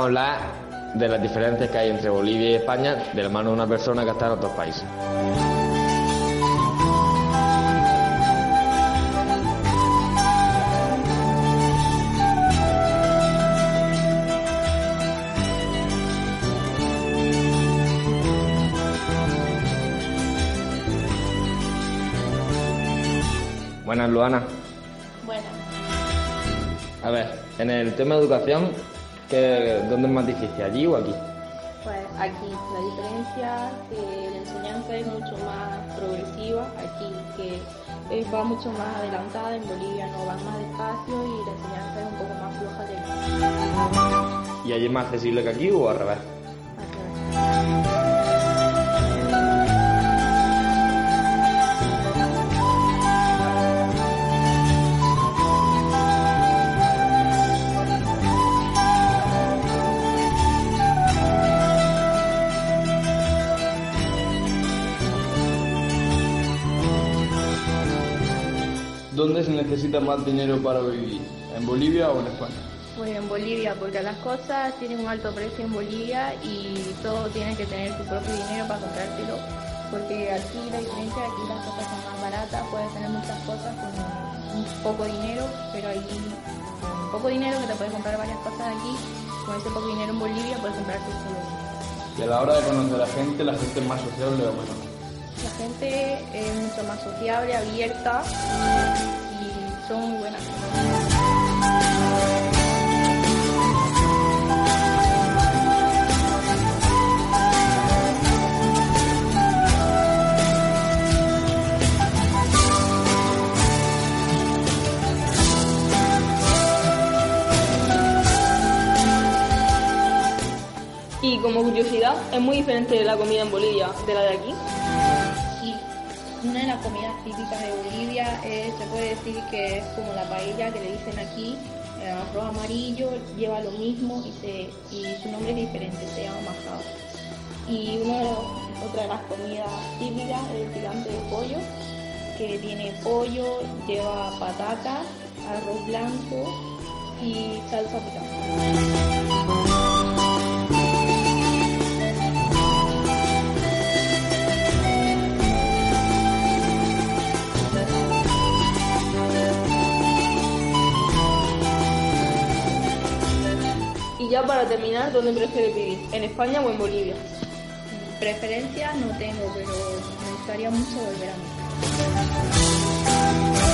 Vamos a hablar de las diferencias que hay entre Bolivia y España de la mano de una persona que está en otros países. Buenas, Luana. Bueno, A ver, en el tema de educación, ¿qué, ¿dónde es más difícil, allí o aquí? pues aquí la diferencia que la enseñanza es mucho más progresiva, aquí que va mucho más adelantada, en Bolivia no van más despacio y la enseñanza es un poco más floja que aquí. ¿Y allí es más accesible que aquí o al revés? ¿Dónde se necesita más dinero para vivir? ¿En Bolivia o en España? Pues en Bolivia, porque las cosas tienen un alto precio en Bolivia y todo tienes que tener tu propio dinero para comprártelo. Porque aquí la diferencia, aquí las cosas son más baratas, puedes tener muchas cosas con un poco dinero, pero ahí con poco dinero que te puedes comprar varias cosas aquí, con ese poco dinero en Bolivia puedes comprarte todo. Y a la hora de conocer a la gente, la gente es más sociable o menos. Es mucho más sociable, abierta y son muy buenas. Y como curiosidad, es muy diferente la comida en Bolivia de la de aquí. Una de las comidas típicas de Bolivia es- se puede decir que es como la paella que le dicen aquí, eh, arroz amarillo, lleva lo mismo y, su nombre es diferente, se llama majado. Y otra de las comidas típicas es el gigante de pollo, que tiene pollo, lleva patatas, arroz blanco y salsa picante. Ya para terminar, ¿dónde prefieres vivir? ¿En España o en Bolivia? Preferencias no tengo, pero me gustaría mucho volver a México.